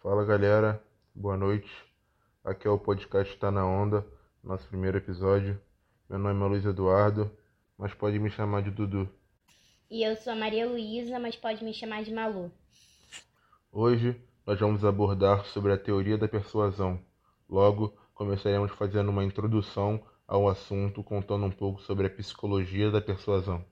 Fala galera, boa noite. Aqui é o podcast Tá na Onda, nosso primeiro episódio. Meu nome é Luiz Eduardo, mas pode me chamar de Dudu. E eu sou a Maria Luísa, mas pode me chamar de Malu. Hoje nós vamos abordar sobre a teoria da persuasão. Logo, começaremos fazendo uma introdução ao assunto, contando um pouco sobre a psicologia da persuasão.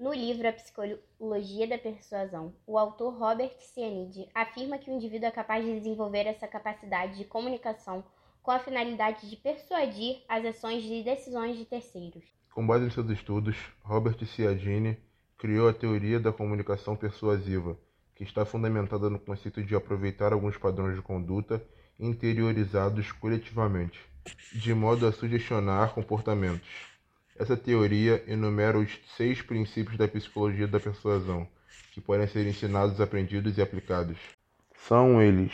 No livro A Psicologia da Persuasão, o autor Robert Cianidi afirma que o indivíduo é capaz de desenvolver essa capacidade de comunicação com a finalidade de persuadir as ações e decisões de terceiros. Com base em seus estudos, Robert Cialdini criou a teoria da comunicação persuasiva, que está fundamentada no conceito de aproveitar alguns padrões de conduta interiorizados coletivamente, de modo a sugestionar comportamentos. Essa teoria enumera os seis princípios da psicologia da persuasão, que podem ser ensinados, aprendidos e aplicados. São eles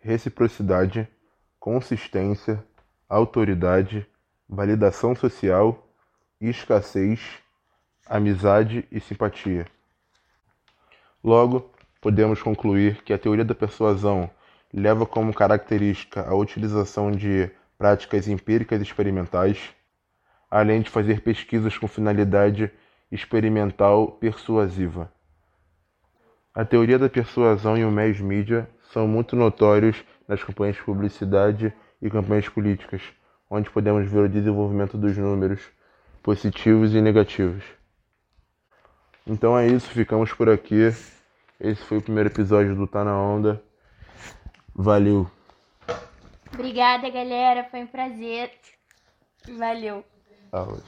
reciprocidade, consistência, autoridade, validação social, escassez, amizade e simpatia. Logo, podemos concluir que a teoria da persuasão leva como característica a utilização de práticas empíricas experimentais além de fazer pesquisas com finalidade experimental persuasiva. A teoria da persuasão e o mass media são muito notórios nas campanhas de publicidade e campanhas políticas, onde podemos ver o desenvolvimento dos números positivos e negativos. Então é isso, ficamos por aqui. Esse foi o primeiro episódio do Tá na Onda. Valeu. Obrigada, galera. Foi um prazer. Valeu. Oh.